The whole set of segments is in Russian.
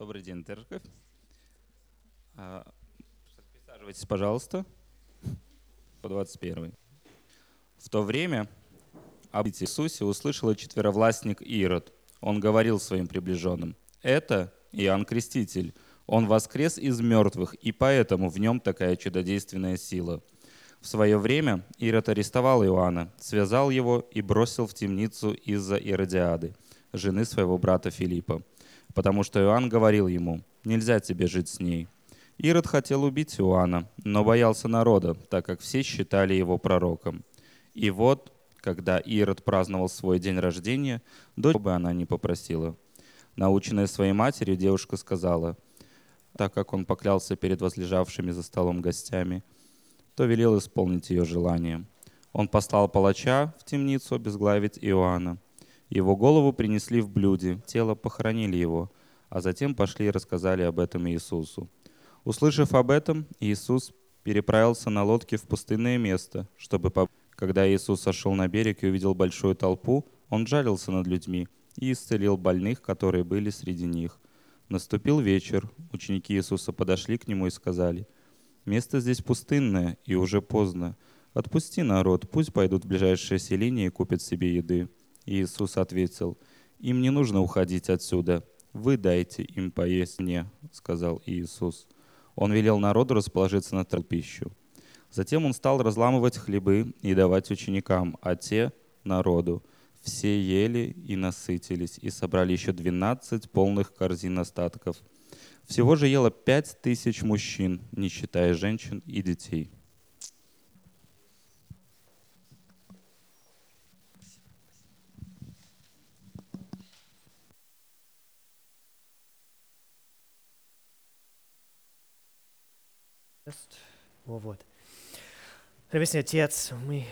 Добрый день, церковь. А, Присаживайтесь, пожалуйста. По 21. В то время об Иисусе услышал четверовластник Ирод. Он говорил своим приближенным, «Это Иоанн Креститель. Он воскрес из мертвых, и поэтому в нем такая чудодейственная сила». В свое время Ирод арестовал Иоанна, связал его и бросил в темницу из-за Иродиады, жены своего брата Филиппа, потому что Иоанн говорил ему, «Нельзя тебе жить с ней». Ирод хотел убить Иоанна, но боялся народа, так как все считали его пророком. И вот, когда Ирод праздновал свой день рождения, дочь бы она не попросила. Наученная своей матерью, девушка сказала, так как он поклялся перед возлежавшими за столом гостями, то велел исполнить ее желание. Он послал палача в темницу обезглавить Иоанна. Его голову принесли в блюде, тело похоронили его, а затем пошли и рассказали об этом Иисусу. Услышав об этом, Иисус переправился на лодке в пустынное место, чтобы, когда Иисус сошел на берег и увидел большую толпу, он жалился над людьми и исцелил больных, которые были среди них. Наступил вечер, ученики Иисуса подошли к нему и сказали, «Место здесь пустынное, и уже поздно. Отпусти народ, пусть пойдут в ближайшее селение и купят себе еды». Иисус ответил, «Им не нужно уходить отсюда. Вы дайте им поесть мне», — сказал Иисус. Он велел народу расположиться на пищу. Затем он стал разламывать хлебы и давать ученикам, а те — народу. Все ели и насытились, и собрали еще двенадцать полных корзин остатков. Всего же ело пять тысяч мужчин, не считая женщин и детей. Вот. Небесный Отец, мы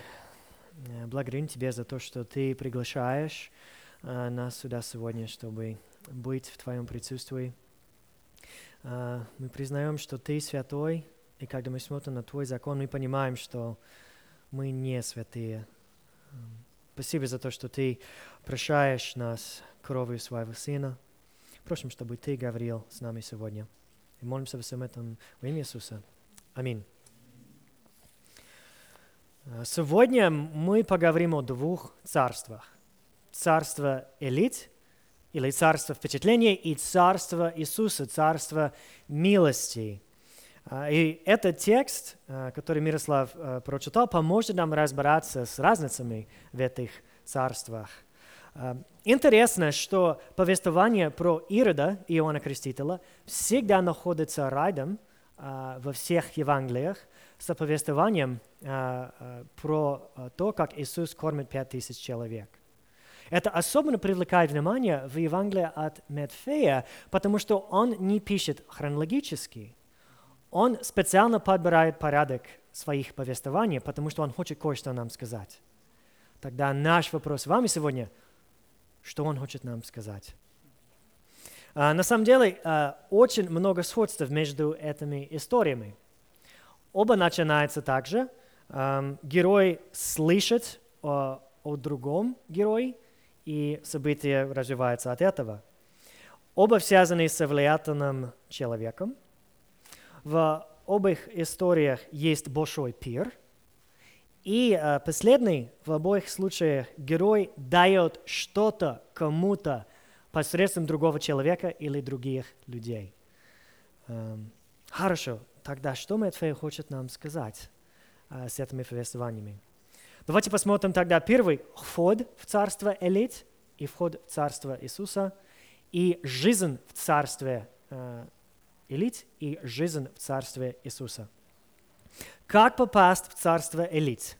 э, благодарим Тебя за то, что Ты приглашаешь э, нас сюда сегодня, чтобы быть в Твоем присутствии. Э, мы признаем, что Ты святой, и когда мы смотрим на Твой закон, мы понимаем, что мы не святые. Спасибо за то, что Ты прощаешь нас кровью Своего Сына. Просим, чтобы Ты говорил с нами сегодня. И молимся во всем этом во имя Иисуса. Аминь. Сегодня мы поговорим о двух царствах. Царство элит или царство впечатления и царство Иисуса, царство милости. А, и этот текст, а, который Мирослав а, прочитал, поможет нам разбираться с разницами в этих царствах. Интересно, что повествование про Ирода Иоанна Крестителя всегда находится рядом во всех Евангелиях с повествованием а, а, про а, то, как Иисус кормит пять тысяч человек. Это особенно привлекает внимание в Евангелии от Медфея, потому что он не пишет хронологически. Он специально подбирает порядок своих повествований, потому что он хочет кое-что нам сказать. Тогда наш вопрос вам сегодня, что он хочет нам сказать. На самом деле, очень много сходств между этими историями. Оба начинаются также. Эм, герой слышит о, о другом герое, и события развиваются от этого. Оба связаны с влиятельным человеком. В обоих историях есть большой пир. И э, последний, в обоих случаях герой дает что-то кому-то посредством другого человека или других людей. Эм, хорошо, Тогда что Матфей хочет нам сказать а, с этими повествованиями? Давайте посмотрим тогда первый вход в царство элит и вход в царство Иисуса и жизнь в царстве э, элит и жизнь в царстве Иисуса. Как попасть в царство элит?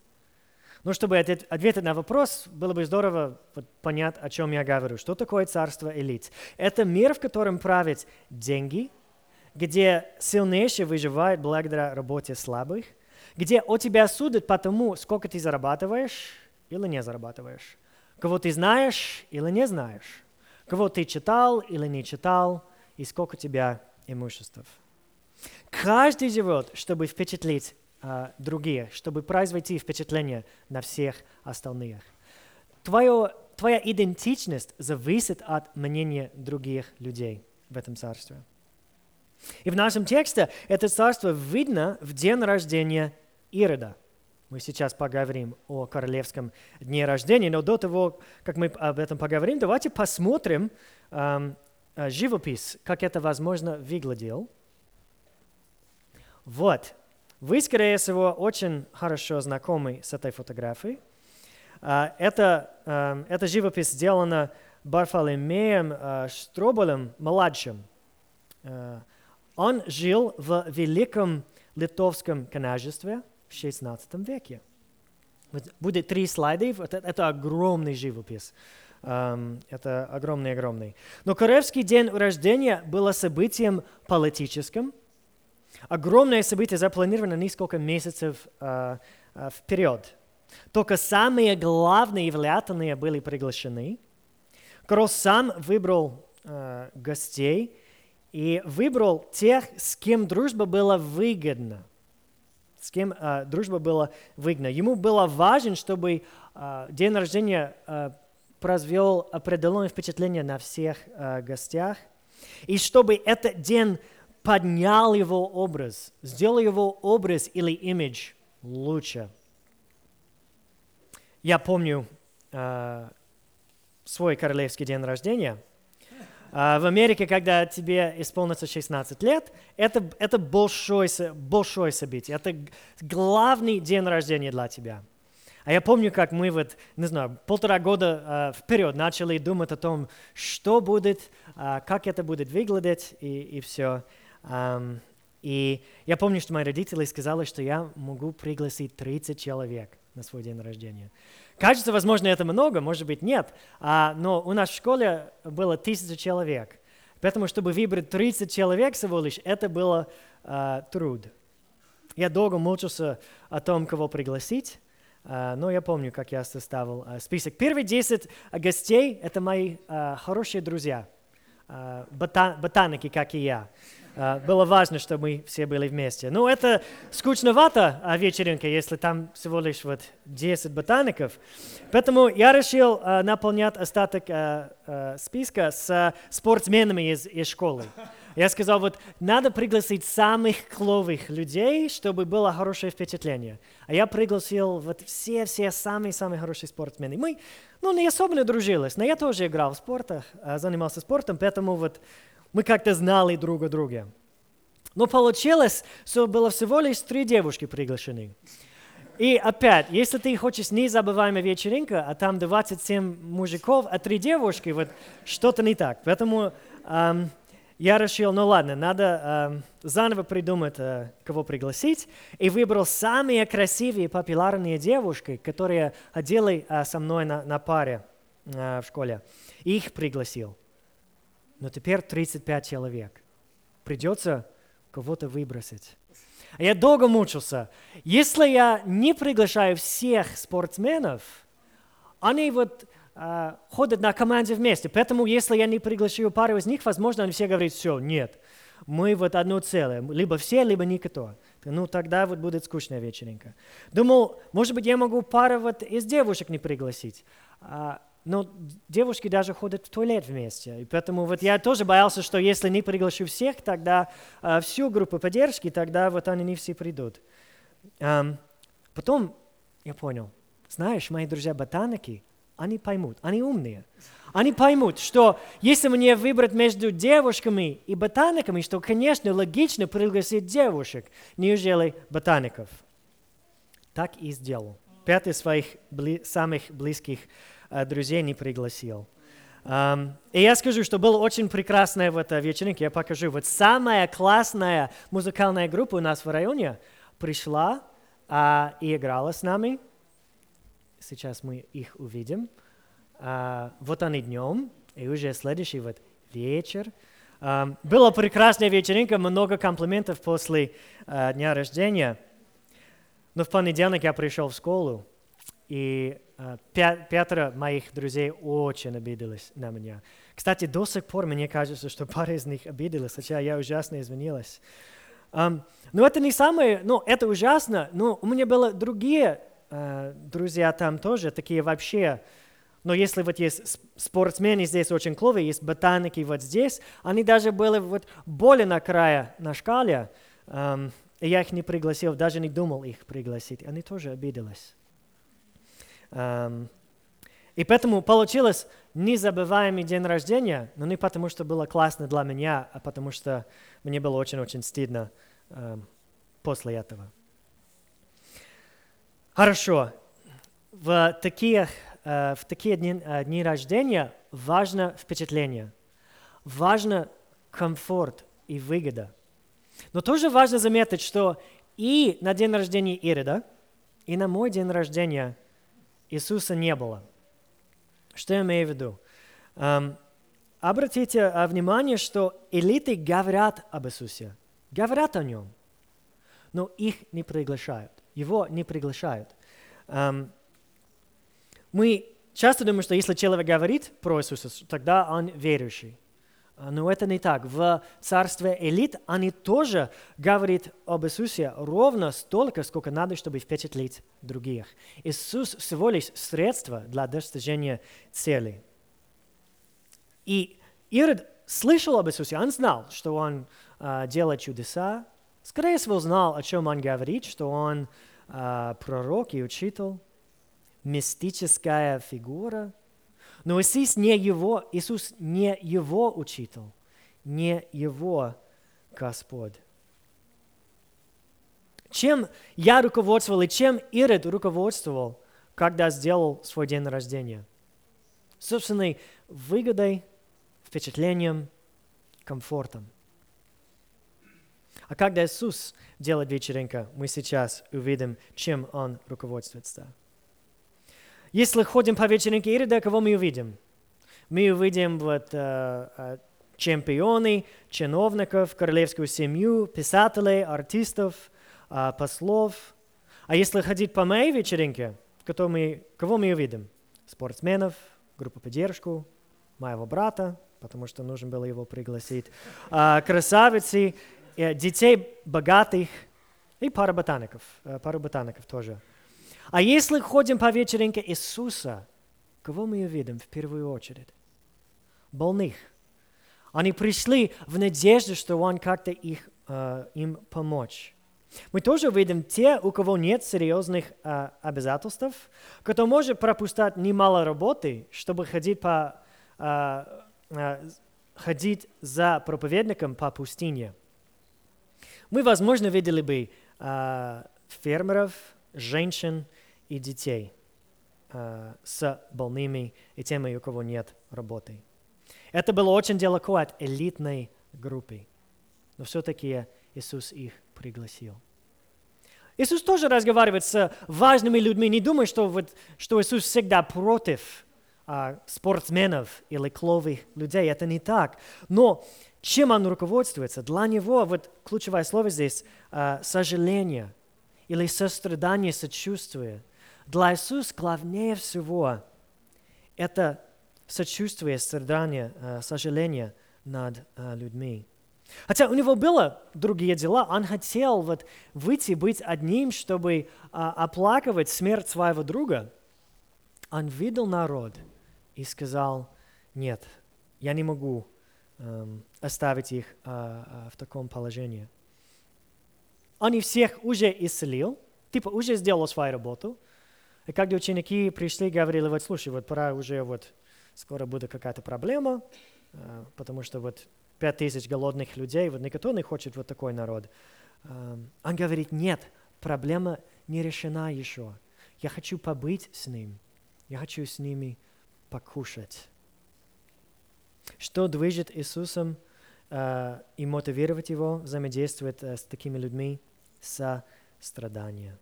Ну, чтобы ответить на вопрос, было бы здорово понять, о чем я говорю. Что такое царство элит? Это мир, в котором правят деньги, где сильнейший выживает благодаря работе слабых, где о тебя судят по тому, сколько ты зарабатываешь или не зарабатываешь, кого ты знаешь или не знаешь, кого ты читал или не читал, и сколько у тебя имуществ. Каждый живет, чтобы впечатлить а, других, чтобы произвести впечатление на всех остальных. Твое, твоя идентичность зависит от мнения других людей. в этом царстве. И в нашем тексте это царство видно в день рождения Ирода. Мы сейчас поговорим о королевском дне рождения, но до того, как мы об этом поговорим, давайте посмотрим эм, живопись, как это, возможно, выглядело. Вот. Вы, скорее всего, очень хорошо знакомы с этой фотографией. Uh, это, uh, эта живопись сделана Барфоломеем uh, Штроболем младшим. Он жил в Великом Литовском княжестве в XVI веке. Будет три слайда, это, это огромный живопись. Um, это огромный-огромный. Но Королевский день рождения было событием политическим. Огромное событие запланировано несколько месяцев uh, uh, вперед. Только самые главные и влиятельные были приглашены. Король сам выбрал uh, гостей, и выбрал тех, с кем дружба была выгодна. С кем э, дружба была выгодна. Ему было важно, чтобы э, день рождения э, произвел определенное впечатление на всех э, гостях. И чтобы этот день поднял его образ, сделал его образ или имидж лучше. Я помню э, свой королевский день рождения – в Америке, когда тебе исполнится 16 лет, это, это большое, большое событие. Это главный день рождения для тебя. А я помню, как мы вот, не знаю, полтора года э, вперед начали думать о том, что будет, э, как это будет выглядеть и, и все. Um, и я помню, что мои родители сказали, что я могу пригласить 30 человек на свой день рождения. Кажется, возможно, это много, может быть, нет. А, но у нас в школе было тысяча человек. Поэтому, чтобы выбрать 30 человек всего лишь, это было а, труд. Я долго мучился о том, кого пригласить. Uh, но я помню, как я составил uh, список. Первые 10 гостей – это мои uh, хорошие друзья, бота ботаники, как и я. А, было важно, чтобы мы все были вместе. Ну, это скучновато а вечеринка, если там всего лишь вот 10 ботаников. Поэтому я решил а, наполнять остаток а, а, списка с спортсменами из, из школы. Я сказал, вот надо пригласить самых кловых людей, чтобы было хорошее впечатление. А я пригласил вот все-все самые-самые хорошие спортсмены. Мы, ну, не особенно дружились, но я тоже играл в спортах, занимался спортом, поэтому вот мы как-то знали друг о друге. Но получилось, что было всего лишь три девушки приглашены. И опять, если ты хочешь незабываемая вечеринка, а там 27 мужиков, а три девушки, вот что-то не так. Поэтому эм, я решил, ну ладно, надо эм, заново придумать, э, кого пригласить. И выбрал самые красивые популярные девушки, которые ходили э, со мной на, на паре э, в школе. Их пригласил но теперь 35 человек. Придется кого-то выбросить. А я долго мучился. Если я не приглашаю всех спортсменов, они вот э, ходят на команде вместе. Поэтому, если я не приглашаю пару из них, возможно, они все говорят, все, нет, мы вот одно целое, либо все, либо никто. Ну, тогда вот будет скучная вечеринка. Думал, может быть, я могу пару вот из девушек не пригласить. А, но девушки даже ходят в туалет вместе. И поэтому вот я тоже боялся, что если не приглашу всех, тогда э, всю группу поддержки, тогда вот они не все придут. Um, потом я понял, знаешь, мои друзья-ботаники, они поймут, они умные. Они поймут, что если мне выбрать между девушками и ботаниками, что, конечно, логично пригласить девушек, неужели ботаников. Так и сделал. Пять из своих бли- самых близких друзей не пригласил. И я скажу, что было очень прекрасная вот вечеринка, я покажу. Вот самая классная музыкальная группа у нас в районе пришла uh, и играла с нами. Сейчас мы их увидим. Uh, вот они днем, и уже следующий вот вечер. Была прекрасная вечеринка, много комплиментов после uh, дня рождения. Но в понедельник я пришел в школу, и пятеро моих друзей очень обиделись на меня. Кстати, до сих пор мне кажется, что пара из них обиделась, хотя я ужасно извинилась. Um, но это не самое, ну, это ужасно, но у меня были другие uh, друзья там тоже, такие вообще, Но если вот есть спортсмены здесь очень клевые, есть ботаники вот здесь, они даже были вот более на крае на шкале, эм, и я их не пригласил, даже не думал их пригласить. Они тоже обиделись. Эм, и поэтому получилось незабываемый день рождения, но не потому, что было классно для меня, а потому что мне было очень-очень стыдно э, после этого. Хорошо. В такие, э, в такие дни, э, дни рождения важно впечатление, важно комфорт и выгода. Но тоже важно заметить, что и на день рождения Ирода, и на мой день рождения Иисуса не было. Что я имею в виду? Um, обратите uh, внимание, что элиты говорят об Иисусе, говорят о Нем, но их не приглашают, Его не приглашают. Um, мы часто думаем, что если человек говорит про Иисуса, тогда он верующий. А, но это не так. В царстве элит они тоже говорят об Иисусе ровно столько, сколько надо, чтобы впечатлить других. Иисус всего лишь средство для достижения цели. И Ирод слышал об Иисусе, он знал, что он э, делает чудеса, скорее всего, знал, о чем он говорит, что он э, пророк и учитель, мистическая фигура – но Иисус не его, Иисус не его учитель, не его Господь. Чем я руководствовал и чем Ирод руководствовал, когда сделал свой день рождения? Собственной выгодой, впечатлением, комфортом. А когда Иисус делает вечеринка, мы сейчас увидим, чем Он руководствуется. Если ходим по вечеринке Ирода, кого мы увидим? Мы увидим вот, э, э, чемпионы, чиновников, королевскую семью, писателей, артистов, э, послов. А если ходить по моей вечеринке, кого мы, кого мы увидим? Спортсменов, группу поддержку, моего брата, потому что нужно было его пригласить, э, красавицы, э, детей богатых и пара ботаников, э, пару ботаников тоже – а если ходим по вечеринке Иисуса, кого мы увидим в первую очередь? Больных. Они пришли в надежде, что Он как-то их, э, им помочь. Мы тоже увидим те, у кого нет серьезных э, обязательств, кто может пропускать немало работы, чтобы ходить, по, э, э, ходить за проповедником по пустыне. Мы, возможно, видели бы э, фермеров, женщин, и детей э, с больными и теми, у кого нет работы. Это было очень далеко от элитной группы, но все-таки Иисус их пригласил. Иисус тоже разговаривает с важными людьми. Не думай, что, вот, что Иисус всегда против а, спортсменов или кловых людей. Это не так. Но чем он руководствуется? Для него вот ключевое слово здесь а, сожаление или сострадание, сочувствие. Для Иисуса главнее всего это сочувствие, страдание, э, сожаление над э, людьми. Хотя у него было другие дела, он хотел вот выйти, быть одним, чтобы а, оплакивать смерть своего друга. Он видел народ и сказал, нет, я не могу эм, оставить их а, в таком положении. Он их всех уже исцелил, типа уже сделал свою работу, и когда ученики пришли говорили, вот слушай, вот пора уже вот скоро будет какая-то проблема, э, потому что вот пять тысяч голодных людей, вот никто не хочет вот такой народ. Э, он говорит, нет, проблема не решена еще. Я хочу побыть с ним, я хочу с ними покушать. Что движет Иисусом э, и мотивировать его взаимодействовать с такими людьми? Сострадание.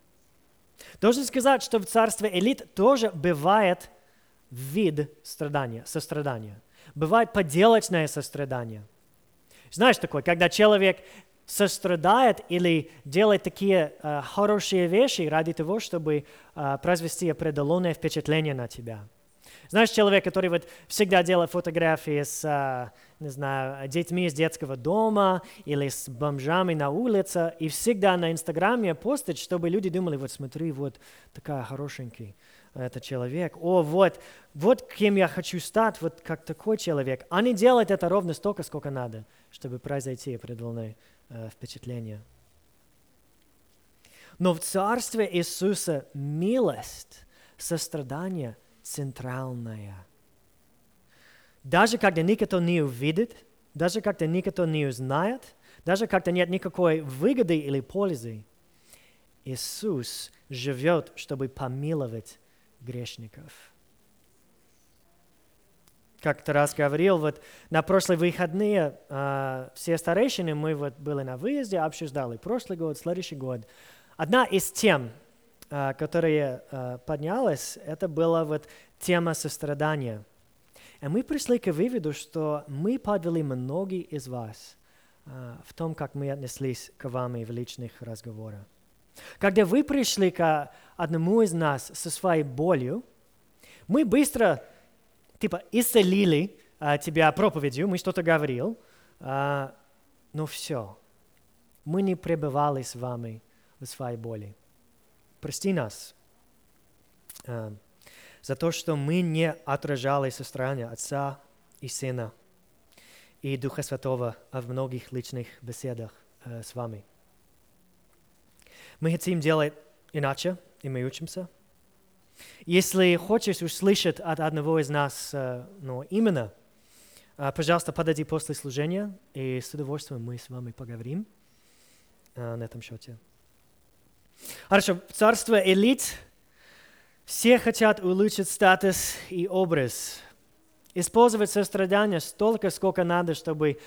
Должен сказать, что в царстве элит тоже бывает вид страдания, сострадания. Бывает поделочное сострадание. Знаешь такое, когда человек сострадает или делает такие э, хорошие вещи ради того, чтобы э, произвести определенное впечатление на тебя – знаешь, человек, который вот всегда делает фотографии с, а, не знаю, детьми из детского дома или с бомжами на улице, и всегда на Инстаграме постит, чтобы люди думали, вот смотри, вот такая хорошенький, этот человек. О, вот, вот кем я хочу стать, вот как такой человек. Не делать это ровно столько, сколько надо, чтобы произойти определенное э, впечатление. Но в Царстве Иисуса милость, сострадание центральная. Даже когда никто не увидит, даже когда никто не узнает, даже когда нет никакой выгоды или пользы, Иисус живет, чтобы помиловать грешников. Как-то раз говорил, вот на прошлые выходные э, все старейшины, мы вот были на выезде, обсуждали прошлый год, следующий год. Одна из тем, э, которая э, поднялась, это была вот тема сострадания. И мы пришли к выводу, что мы подвели многие из вас э, в том, как мы отнеслись к вам в личных разговорах. Когда вы пришли к одному из нас со своей болью, мы быстро типа исцелили а, тебя проповедью, мы что-то говорил, а, но все, мы не пребывали с вами в своей боли. Прости нас а, за то, что мы не отражали сострадание Отца и Сына и Духа Святого в многих личных беседах а, с вами. Мы хотим делать иначе, и мы учимся. Если хочешь услышать от одного из нас ну, именно, пожалуйста, подойди после служения, и с удовольствием мы с вами поговорим на этом счете. Хорошо, царство элит. Все хотят улучшить статус и образ. Использовать сострадание столько, сколько надо, чтобы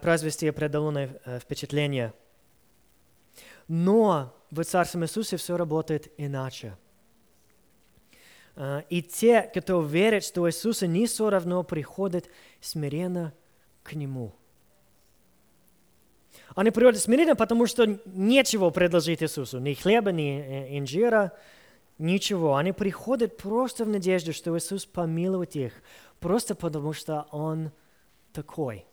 произвести определенное впечатление. Но в Царстве Иисусе все работает иначе. И те, кто верит, что Иисус не все равно приходит смиренно к Нему. Они приходят смиренно, потому что нечего предложить Иисусу. Ни хлеба, ни инжира, ничего. Они приходят просто в надежде, что Иисус помилует их. Просто потому что Он такой.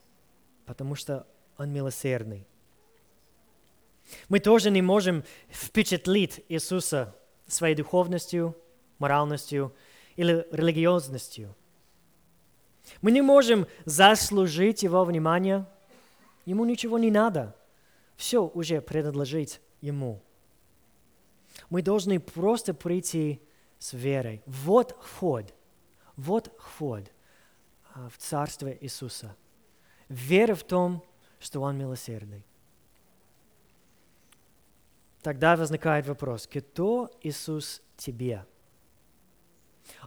Потому что Он милосердный. Мы тоже не можем впечатлить Иисуса своей духовностью, моральностью или религиозностью. Мы не можем заслужить Его внимание. Ему ничего не надо. Все уже предложить Ему. Мы должны просто прийти с верой. Вот вход. Вот вход а, в Царство Иисуса. Вера в том, что Он милосердный. Тогда возникает вопрос, кто Иисус тебе?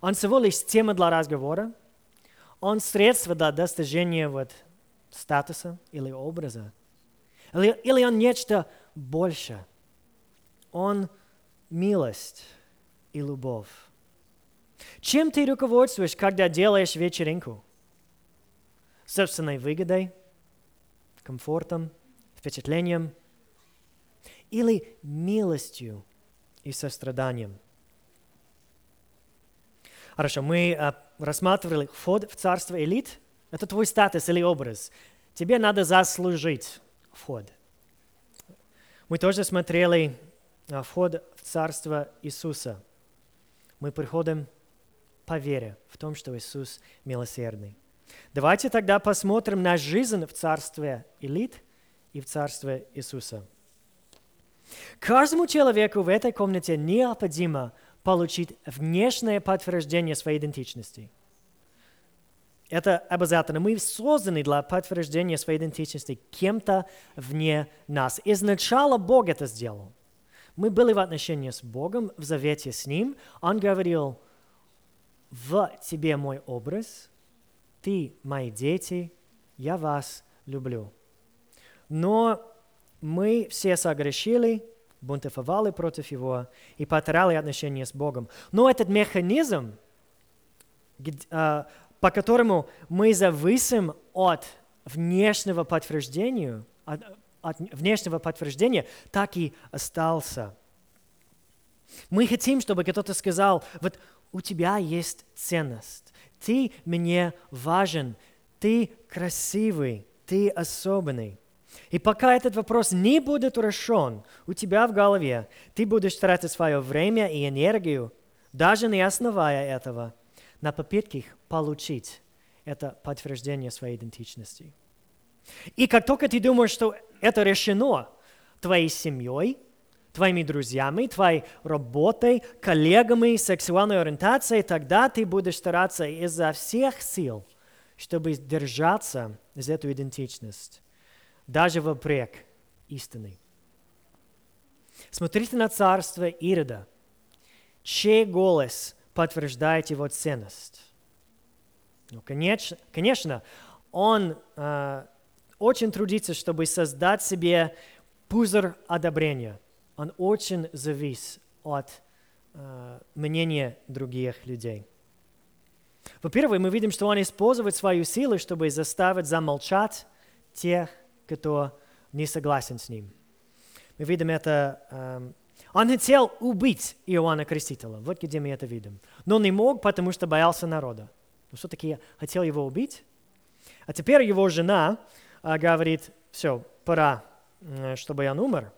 Он всего лишь тема для разговора, он средство для достижения вот статуса или образа, или, или он нечто больше. Он милость и любовь. Чем ты руководствуешь, когда делаешь вечеринку? Собственной выгодой, комфортом, впечатлением – или милостью и состраданием. Хорошо, мы а, рассматривали вход в царство элит. Это твой статус или образ. Тебе надо заслужить вход. Мы тоже смотрели а, вход в царство Иисуса. Мы приходим по вере в том, что Иисус милосердный. Давайте тогда посмотрим на жизнь в царстве элит и в царстве Иисуса. Каждому человеку в этой комнате необходимо получить внешнее подтверждение своей идентичности. Это обязательно. Мы созданы для подтверждения своей идентичности кем-то вне нас. Изначально Бог это сделал. Мы были в отношении с Богом, в завете с Ним. Он говорил, в тебе мой образ, ты мои дети, я вас люблю. Но мы все согрешили, бунтовали против Его и потеряли отношения с Богом. Но этот механизм, а, по которому мы зависим от внешнего подтверждения, от, от внешнего подтверждения, так и остался. Мы хотим, чтобы кто-то сказал, вот у тебя есть ценность, ты мне важен, ты красивый, ты особенный. И пока этот вопрос не будет решен у тебя в голове, ты будешь тратить свое время и энергию даже не основая этого на попытках получить это подтверждение своей идентичности. И как только ты думаешь, что это решено твоей семьей, твоими друзьями, твоей работой, коллегами, сексуальной ориентацией, тогда ты будешь стараться изо всех сил, чтобы держаться за эту идентичность, даже вопреки истины. Смотрите на царство Ирода, чей голос подтверждает его ценность. Ну, конечно, конечно он э, очень трудится, чтобы создать себе пузырь одобрения. Он очень завис от э, мнения других людей. Во-первых, мы видим, что он использует свою силу, чтобы заставить замолчать тех, кто не согласен с ним. Мы видим это... Э, он хотел убить Иоанна Крестителя. Вот где мы это видим. Но не мог, потому что боялся народа. Но все-таки хотел его убить. А теперь его жена а, говорит, все, пора, чтобы он умер.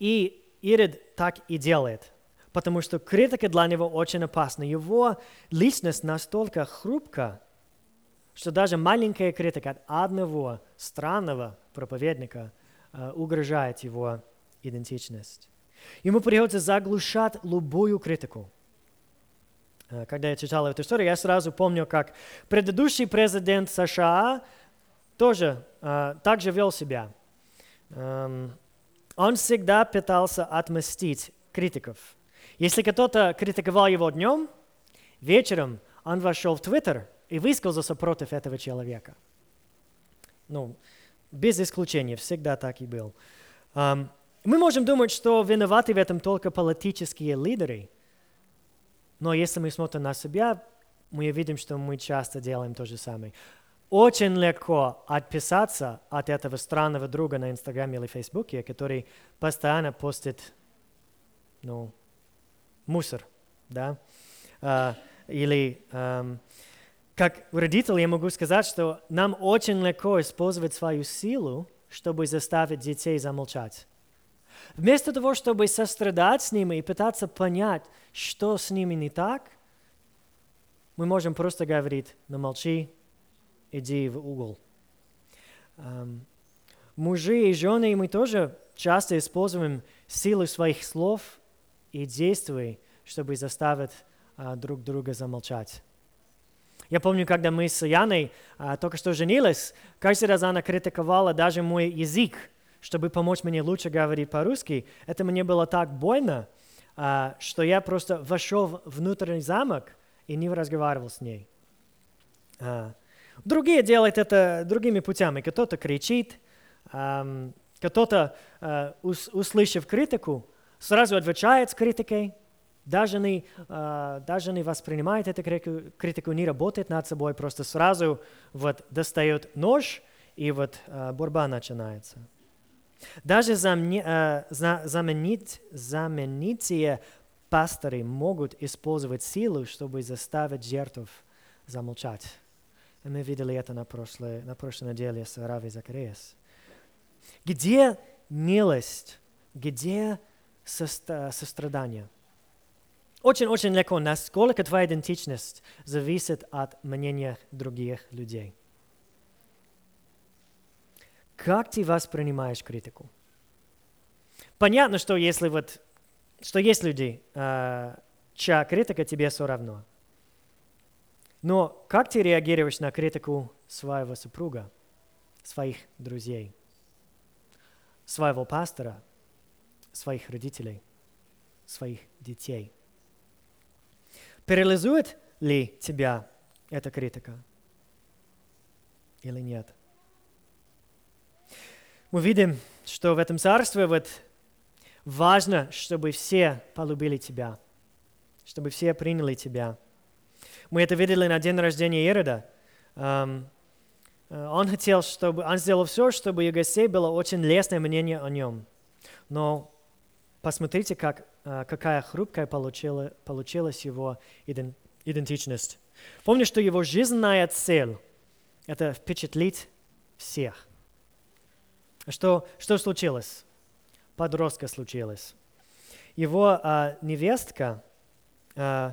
И Ирод так и делает, потому что критика для него очень опасна. Его личность настолько хрупка, что даже маленькая критика от одного странного проповедника uh, угрожает его идентичность. Ему приходится заглушать любую критику. Uh, когда я читал эту историю, я сразу помню, как предыдущий президент США тоже uh, так же вел себя. Um, он всегда пытался отмстить критиков. Если кто-то критиковал его днем, вечером он вошел в Твиттер и высказался против этого человека. Ну, без исключения, всегда так и был. Um, мы можем думать, что виноваты в этом только политические лидеры, но если мы смотрим на себя, мы видим, что мы часто делаем то же самое. Очень легко отписаться от этого странного друга на Инстаграме или Фейсбуке, который постоянно постит ну, мусор, да? Uh, или как родитель я могу сказать, что нам очень легко использовать свою силу, чтобы заставить детей замолчать. Вместо того, чтобы сострадать с ними и пытаться понять, что с ними не так, мы можем просто говорить, ну молчи, иди в угол. Um, мужи и жены, мы тоже часто используем силу своих слов и действий, чтобы заставить uh, друг друга замолчать. Я помню, когда мы с Яной uh, только что женились, каждый раз она критиковала даже мой язык, чтобы помочь мне лучше говорить по-русски. Это мне было так больно, uh, что я просто вошел в внутренний замок и не разговаривал с ней. Uh, Другие делают это другими путями. Кто-то кричит, кто-то, э, услышав критику, сразу отвечает с критикой, даже не, даже не воспринимает эту критику, не работает над собой, просто сразу вот достает нож, и вот борьба начинается. Даже заменить, знаменитые пасторы могут использовать силу, чтобы заставить жертв замолчать. И мы видели это на прошлой, на прошлой неделе с Рави Закариас. Где милость? Где сострадание? Очень-очень легко, насколько твоя идентичность зависит от мнения других людей. Как ты воспринимаешь критику? Понятно, что если вот, что есть люди, э, чья критика тебе все равно – но как ты реагируешь на критику своего супруга, своих друзей, своего пастора, своих родителей, своих детей? Парализует ли тебя эта критика или нет? Мы видим, что в этом царстве вот важно, чтобы все полюбили тебя, чтобы все приняли тебя – мы это видели на день рождения Ирода. Um, он хотел, чтобы, он сделал все, чтобы у гостей было очень лестное мнение о нем. Но посмотрите, как, uh, какая хрупкая получила, получилась его идентичность. Помню, что его жизненная цель – это впечатлить всех. Что, что случилось? Подростка случилось. Его uh, невестка э,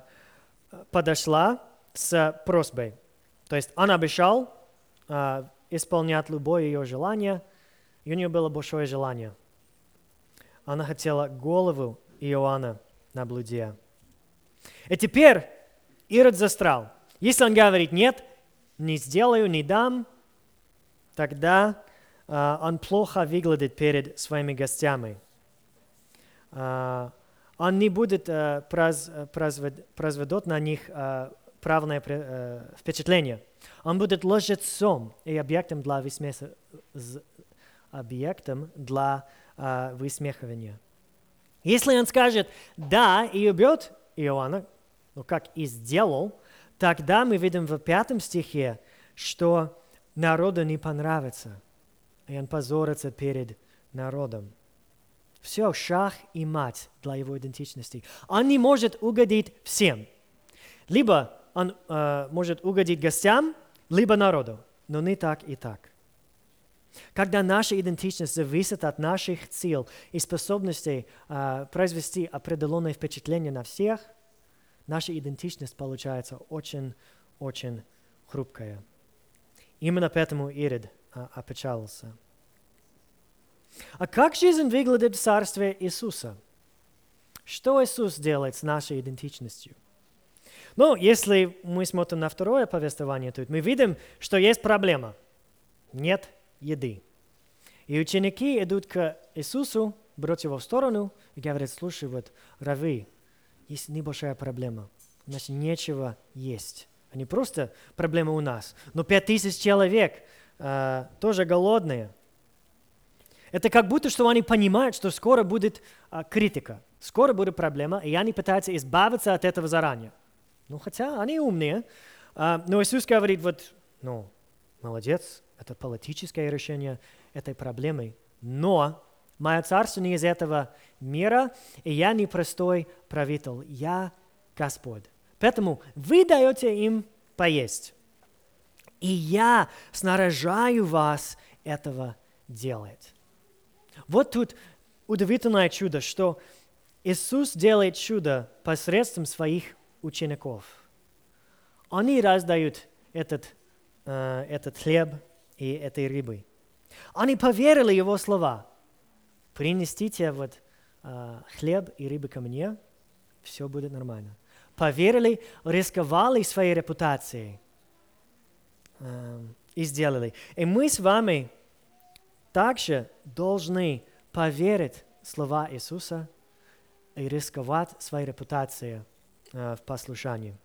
подошла с просьбой. То есть он обещал э, исполнять любое ее желание, и у нее было большое желание. Она хотела голову Иоанна на блуде. И теперь Ирод застрял. Если он говорит «нет», «не сделаю», «не дам», тогда он плохо выглядит перед своими гостями. Uh, он не будет uh, произ, произвед, произведет на них правильное uh, впечатление. Он будет лжецом и объектом для, высмех... объектом для высмеивания. Если он скажет «да» и убьет Иоанна, ну как и сделал, тогда мы видим в пятом стихе, что народу не понравится, и он позорится перед народом. Все, шах и мать для его идентичности. Он не может угодить всем. Либо он э, может угодить гостям, либо народу, но не так и так. Когда наша идентичность зависит от наших сил и способностей э, произвести определенное впечатление на всех, наша идентичность получается очень-очень хрупкая. Именно поэтому Ирод э, опечалился. А как жизнь выглядит в Царстве Иисуса? Что Иисус делает с нашей идентичностью? Ну, если мы смотрим на второе повествование тут, мы видим, что есть проблема. Нет еды. И ученики идут к Иисусу, берут его в сторону и говорят, слушай, вот, Рави, есть небольшая проблема. У нас нечего есть. А не просто проблема у нас, но пять тысяч человек э, тоже голодные. Это как будто, что они понимают, что скоро будет э, критика, скоро будет проблема, и они пытаются избавиться от этого заранее. Ну, хотя они умные. Э, но Иисус говорит, вот, ну, молодец, это политическое решение этой проблемы. Но мое царство не из этого мира, и я не простой правитель, я Господь. Поэтому вы даете им поесть. И я снаряжаю вас этого делать. Вот тут удивительное чудо, что Иисус делает чудо посредством своих учеников. Они раздают этот, э, этот хлеб, и этой рыбы. Они поверили его слова. Принесите вот э, хлеб и рыбы ко мне, все будет нормально. Поверили, рисковали своей репутацией и сделали. И мы с вами также должны поверить слова Иисуса и рисковать своей репутацией э, в послушании.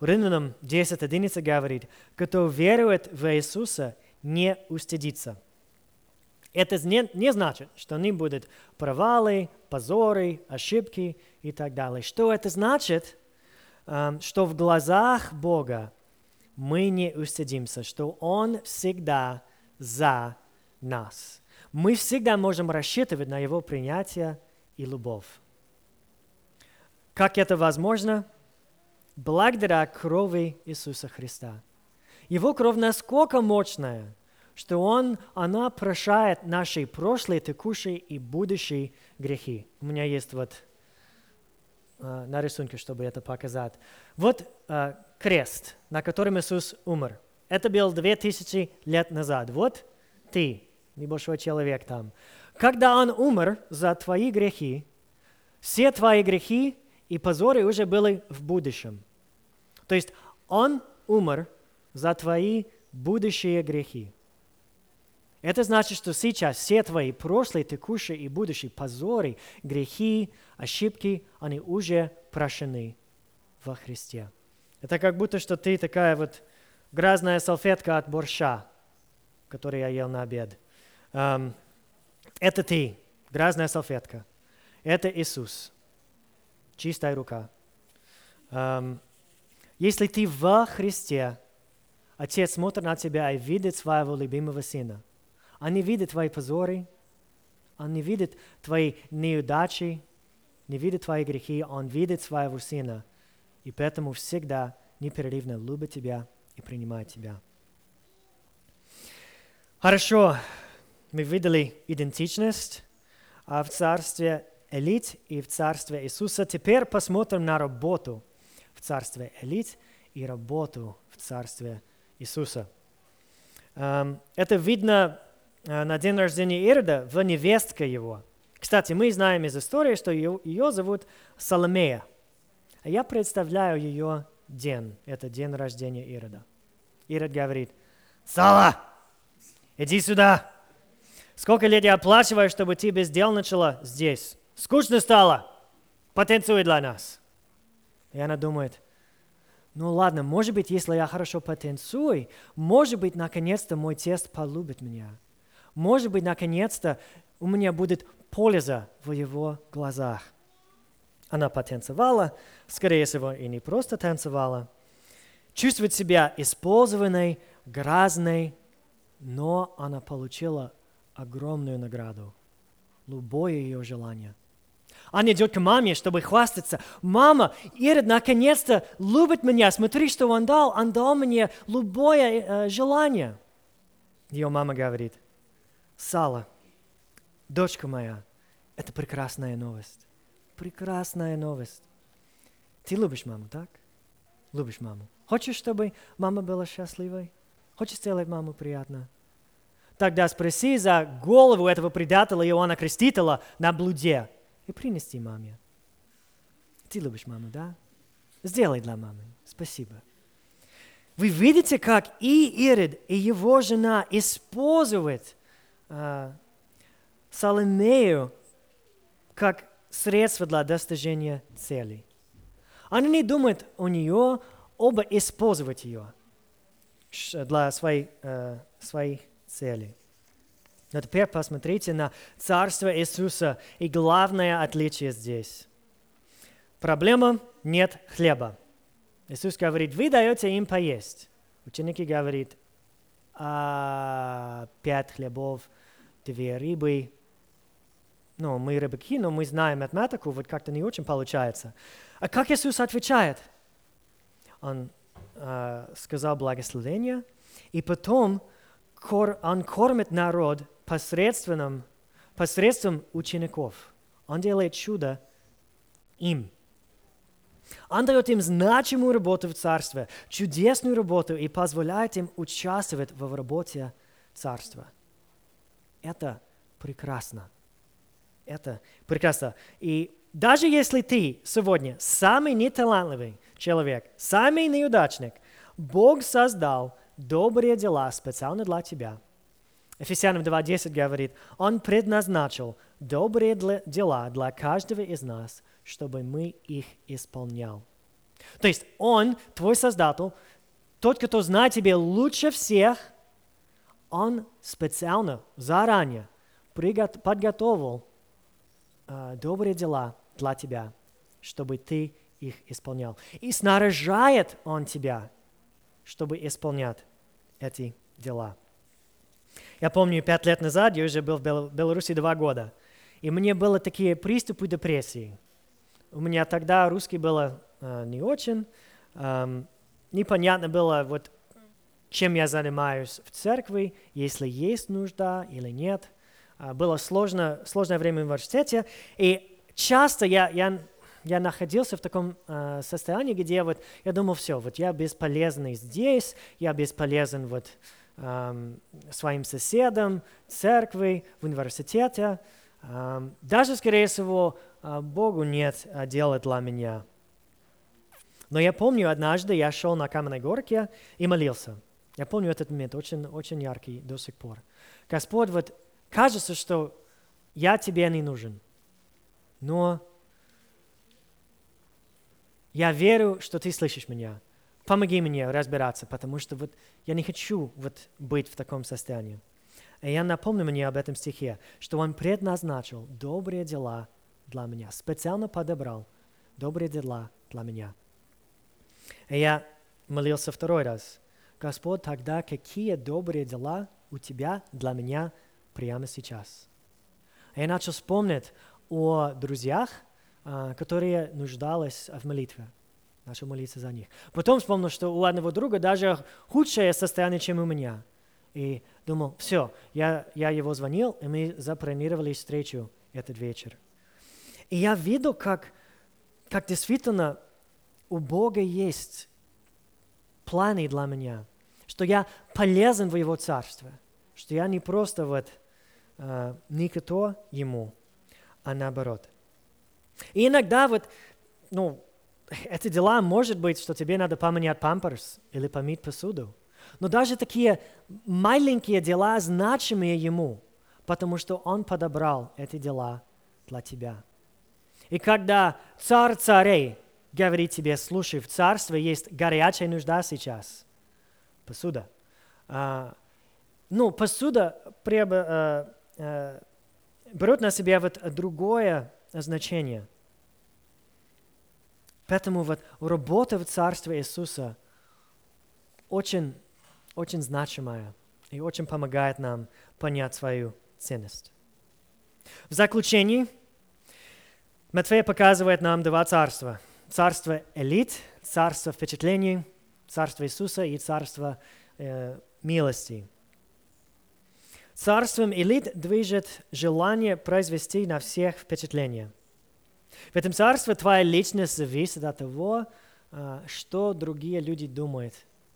Римлянам 10.11 говорит, кто верует в Иисуса, не устыдится. Это не, не значит, что не будут провалы, позоры, ошибки и так далее. Что это значит? Эм, что в глазах Бога мы не устыдимся, что Он всегда за нас. Мы всегда можем рассчитывать на Его принятие и любовь. Как это возможно? благодаря крови Иисуса Христа. Его кровь насколько мощная, что он, она прощает наши прошлые, текущие и будущие грехи. У меня есть вот э, на рисунке, чтобы это показать. Вот э, крест, на котором Иисус умер. Это был две тысячи лет назад. Вот ты, небольшой человек там. Когда он умер за твои грехи, все твои грехи и позоры уже были в будущем. То есть Он умер за твои будущие грехи. Это значит, что сейчас все твои прошлые, текущие и будущие позоры, грехи, ошибки, они уже прощены во Христе. Это как будто, что ты такая вот грязная салфетка от борща, который я ел на обед. Это ты, грязная салфетка. Это Иисус, чистая рука. Если ты во Христе, Отец смотрит на тебя и видит своего любимого сына. Он не видит твои позоры, он не видит твои неудачи, не видит твои грехи, он видит своего сына. И поэтому всегда непрерывно любит тебя и принимает тебя. Хорошо, мы видели идентичность в Царстве элит и в Царстве Иисуса. Теперь посмотрим на работу в Царстве элит и работу в Царстве Иисуса. Эм, это видно э, на день рождения Ирода в невестке его. Кстати, мы знаем из истории, что ее, ее зовут Соломея. А я представляю ее день. Это день рождения Ирода. Ирод говорит, Сала, иди сюда. Сколько лет я оплачиваю, чтобы ты без дел начала здесь? Скучно стало. Потанцуй для нас. И она думает, ну ладно, может быть, если я хорошо потанцую, может быть, наконец-то мой тест полюбит меня. Может быть, наконец-то у меня будет польза в его глазах. Она потанцевала, скорее всего, и не просто танцевала. Чувствует себя использованной, грязной, но она получила огромную награду. Любое ее желание. Она идет к маме, чтобы хвастаться. «Мама, Ирод наконец-то любит меня. Смотри, что он дал. Он дал мне любое э, желание». Ее мама говорит, «Сала, дочка моя, это прекрасная новость. Прекрасная новость. Ты любишь маму, так? Любишь маму. Хочешь, чтобы мама была счастливой? Хочешь сделать маму приятно? Тогда спроси за голову этого предателя Иоанна Крестителя на блуде и принести маме. Ты любишь маму, да? Сделай для мамы. Спасибо. Вы видите, как и Ирод, и его жена используют э, Соломею как средство для достижения цели. Они не думают у нее, оба использовать ее для своей, э, своих целей. Но теперь посмотрите на Царство Иисуса и главное отличие здесь. Проблема – нет хлеба. Иисус говорит, вы даете им поесть. Ученики говорят, а пять хлебов, две рыбы, ну, мы рыбаки, но мы знаем математику, вот как-то не очень получается. А как Иисус отвечает? Он э, сказал благословение, и потом кор, он кормит народ посредством, посредством учеников. Он делает чудо им. Он дает им значимую работу в царстве, чудесную работу и позволяет им участвовать в работе царства. Это прекрасно. Это прекрасно. И даже если ты сегодня самый неталантливый человек, самый неудачник, Бог создал добрые дела специально для тебя. Ефесянам 2.10 говорит, Он предназначил добрые дела для каждого из нас, чтобы мы их исполнял. То есть Он, твой Создатель, тот, кто знает тебя лучше всех, Он специально, заранее подготовил добрые дела для тебя, чтобы ты их исполнял. И снаряжает Он тебя, чтобы исполнять эти дела. Я помню, пять лет назад я уже был в Беларуси два года, и мне были такие приступы депрессии. У меня тогда русский было э, не очень, эм, непонятно было, вот, чем я занимаюсь в церкви, если есть нужда или нет – было сложно, сложное время в университете, и часто я, я, я находился в таком э, состоянии, где вот я думал, все, вот я бесполезный здесь, я бесполезен вот э, своим соседям, церкви, в университете. Э, даже, скорее всего, э, Богу нет дела для меня. Но я помню, однажды я шел на каменной горке и молился. Я помню этот момент, очень, очень яркий до сих пор. Господь вот Кажется, что я тебе не нужен. Но я верю, что ты слышишь меня. Помоги мне разбираться, потому что вот я не хочу вот быть в таком состоянии. И я напомню мне об этом стихе, что Он предназначил добрые дела для меня, специально подобрал добрые дела для меня. И я молился второй раз. Господь, тогда какие добрые дела у Тебя для меня – прямо сейчас. Я начал вспомнить о друзьях, а, которые нуждались в молитве. Начал молиться за них. Потом вспомнил, что у одного друга даже худшее состояние, чем у меня. И думал, все, я, я его звонил, и мы запланировали встречу этот вечер. И я видел, как, как действительно у Бога есть планы для меня, что я полезен в Его Царство, что я не просто вот э, никто Ему, а наоборот. И иногда вот, ну, это дела может быть, что тебе надо поменять памперс или помыть посуду. Но даже такие маленькие дела значимые Ему, потому что Он подобрал эти дела для тебя. И когда царь царей говорит тебе, слушай, в царстве есть горячая нужда сейчас. Посуда. А, ну, посуда преб, а, а, берет на себя вот другое значение. Поэтому вот работа в Царстве Иисуса очень, очень значимая и очень помогает нам понять свою ценность. В заключении Матфей показывает нам два царства – царство элит, царство впечатлений, царство Иисуса и царство э, милости. Царством элит движет желание произвести на всех впечатление. В этом царстве твоя личность зависит от того, э, что другие люди думают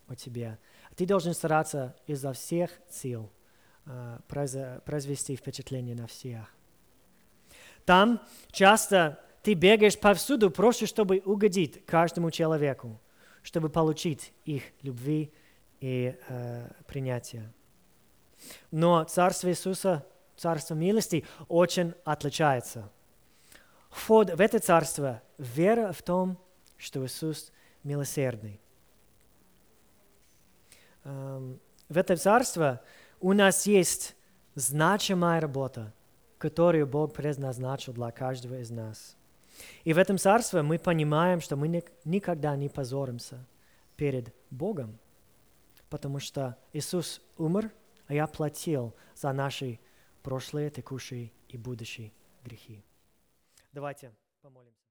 о тебе. Ты должен стараться изо всех сил э, произвести впечатление на всех. Там часто ты бегаешь повсюду просто, чтобы угодить каждому человеку, чтобы получить их любви и э, принятие. Но Царство Иисуса, Царство милости очень отличается. Вход в это Царство – вера в том, что Иисус милосердный. Эм, в это Царство у нас есть значимая работа, которую Бог предназначил для каждого из нас – и в этом царстве мы понимаем, что мы никогда не позоримся перед Богом, потому что Иисус умер, а я платил за наши прошлые, текущие и будущие грехи. Давайте помолимся.